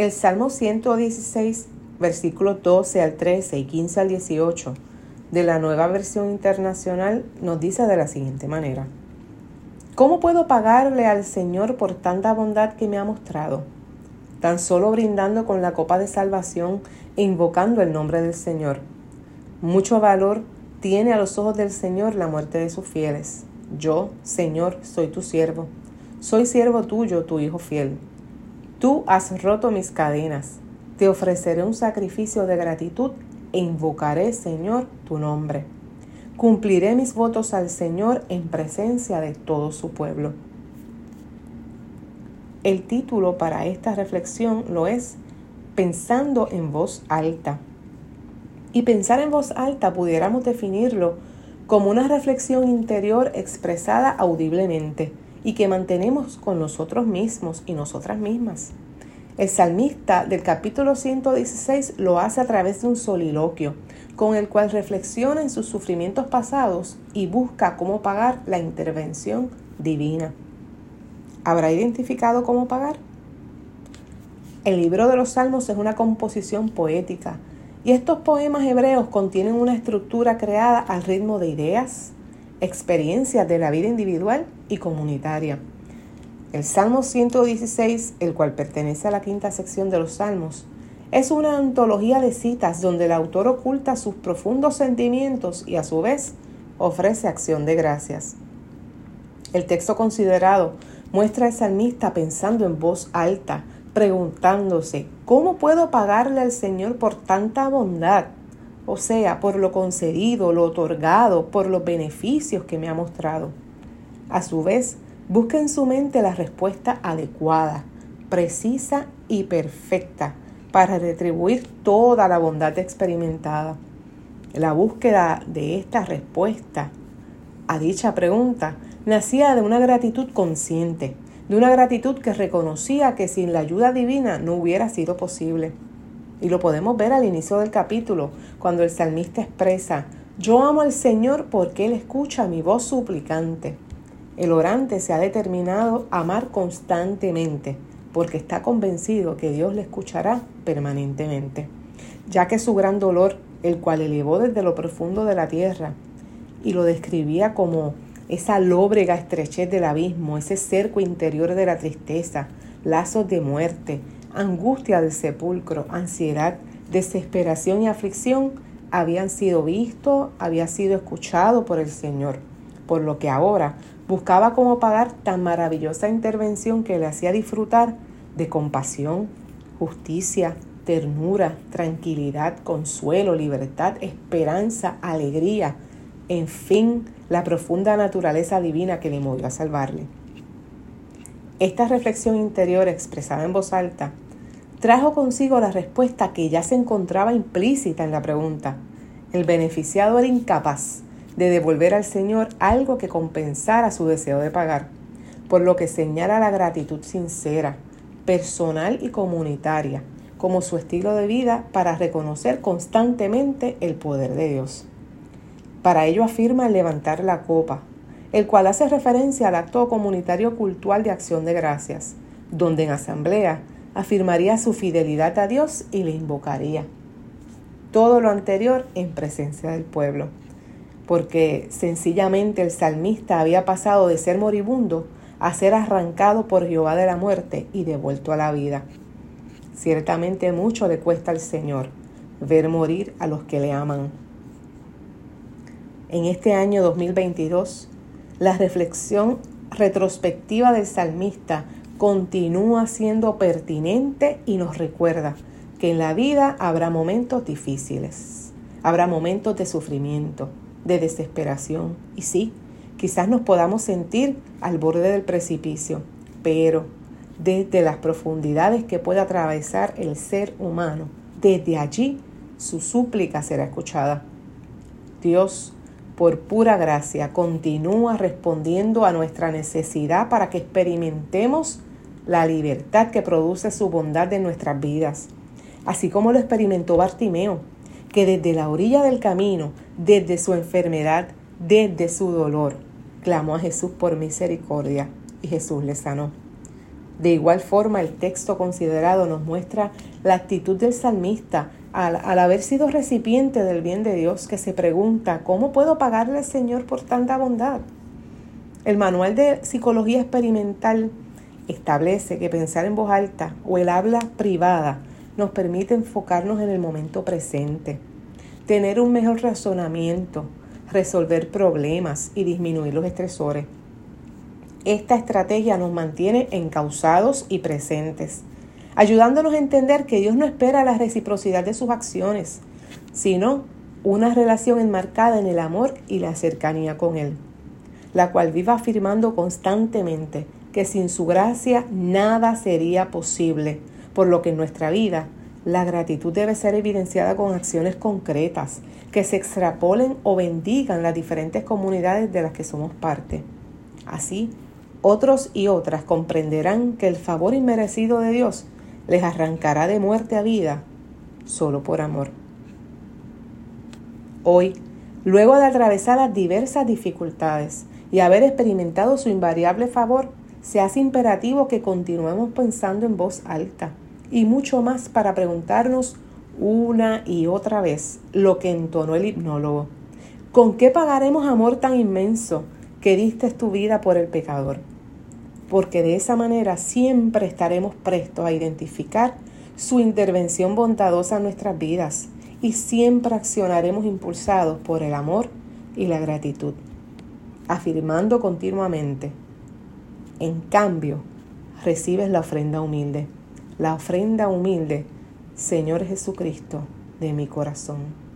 El Salmo 116, versículos 12 al 13 y 15 al 18 de la nueva versión internacional nos dice de la siguiente manera. ¿Cómo puedo pagarle al Señor por tanta bondad que me ha mostrado? Tan solo brindando con la copa de salvación e invocando el nombre del Señor. Mucho valor tiene a los ojos del Señor la muerte de sus fieles. Yo, Señor, soy tu siervo. Soy siervo tuyo, tu Hijo fiel. Tú has roto mis cadenas. Te ofreceré un sacrificio de gratitud e invocaré, Señor, tu nombre. Cumpliré mis votos al Señor en presencia de todo su pueblo. El título para esta reflexión lo es Pensando en voz alta. Y pensar en voz alta pudiéramos definirlo como una reflexión interior expresada audiblemente y que mantenemos con nosotros mismos y nosotras mismas. El salmista del capítulo 116 lo hace a través de un soliloquio, con el cual reflexiona en sus sufrimientos pasados y busca cómo pagar la intervención divina. ¿Habrá identificado cómo pagar? El libro de los Salmos es una composición poética y estos poemas hebreos contienen una estructura creada al ritmo de ideas, experiencias de la vida individual y comunitaria. El Salmo 116, el cual pertenece a la quinta sección de los Salmos, es una antología de citas donde el autor oculta sus profundos sentimientos y a su vez ofrece acción de gracias. El texto considerado muestra al salmista pensando en voz alta, preguntándose, ¿cómo puedo pagarle al Señor por tanta bondad? O sea, por lo concedido, lo otorgado, por los beneficios que me ha mostrado. A su vez, busca en su mente la respuesta adecuada, precisa y perfecta para retribuir toda la bondad experimentada. La búsqueda de esta respuesta a dicha pregunta nacía de una gratitud consciente, de una gratitud que reconocía que sin la ayuda divina no hubiera sido posible. Y lo podemos ver al inicio del capítulo, cuando el salmista expresa, yo amo al Señor porque Él escucha mi voz suplicante. El orante se ha determinado a amar constantemente, porque está convencido que Dios le escuchará permanentemente, ya que su gran dolor, el cual elevó desde lo profundo de la tierra, y lo describía como esa lóbrega estrechez del abismo, ese cerco interior de la tristeza, lazos de muerte, angustia del sepulcro, ansiedad, desesperación y aflicción, habían sido vistos, había sido escuchado por el Señor, por lo que ahora buscaba cómo pagar tan maravillosa intervención que le hacía disfrutar de compasión, justicia, ternura, tranquilidad, consuelo, libertad, esperanza, alegría, en fin, la profunda naturaleza divina que le movió a salvarle. Esta reflexión interior expresada en voz alta trajo consigo la respuesta que ya se encontraba implícita en la pregunta. El beneficiado era incapaz de devolver al Señor algo que compensara su deseo de pagar, por lo que señala la gratitud sincera, personal y comunitaria como su estilo de vida para reconocer constantemente el poder de Dios. Para ello afirma levantar la copa, el cual hace referencia al acto comunitario cultural de acción de gracias, donde en asamblea afirmaría su fidelidad a Dios y le invocaría. Todo lo anterior en presencia del pueblo porque sencillamente el salmista había pasado de ser moribundo a ser arrancado por Jehová de la muerte y devuelto a la vida. Ciertamente mucho le cuesta al Señor ver morir a los que le aman. En este año 2022, la reflexión retrospectiva del salmista continúa siendo pertinente y nos recuerda que en la vida habrá momentos difíciles, habrá momentos de sufrimiento, de desesperación. Y sí, quizás nos podamos sentir al borde del precipicio, pero desde las profundidades que puede atravesar el ser humano, desde allí su súplica será escuchada. Dios, por pura gracia, continúa respondiendo a nuestra necesidad para que experimentemos la libertad que produce su bondad en nuestras vidas, así como lo experimentó Bartimeo que desde la orilla del camino, desde su enfermedad, desde su dolor, clamó a Jesús por misericordia y Jesús le sanó. De igual forma, el texto considerado nos muestra la actitud del salmista al, haber sido recipiente del bien de Dios, que se pregunta, ¿cómo puedo pagarle al Señor por tanta bondad? El manual de psicología experimental establece que pensar en voz alta o el habla privada nos permite enfocarnos en el momento presente, tener un mejor razonamiento, resolver problemas y disminuir los estresores. Esta estrategia nos mantiene encausados y presentes, ayudándonos a entender que Dios no espera la reciprocidad de sus acciones, sino una relación enmarcada en el amor y la cercanía con Él, la cual viva afirmando constantemente que sin su gracia nada sería posible, por lo que en nuestra vida la gratitud debe ser evidenciada con acciones concretas que se extrapolen o bendigan las diferentes comunidades de las que somos parte. Así, otros y otras comprenderán que el favor inmerecido de Dios les arrancará de muerte a vida solo por amor. Hoy, luego de atravesar las diversas dificultades y haber experimentado su invariable favor, se hace imperativo que continuemos pensando en voz alta y mucho más para preguntarnos una y otra vez lo que entonó el hipnólogo. ¿Con qué pagaremos amor tan inmenso que diste tu vida por el pecador? Porque de esa manera siempre estaremos prestos a identificar su intervención bondadosa en nuestras vidas y siempre accionaremos impulsados por el amor y la gratitud, afirmando continuamente, en cambio, recibes la ofrenda humilde, la ofrenda humilde, Señor Jesucristo, de mi corazón.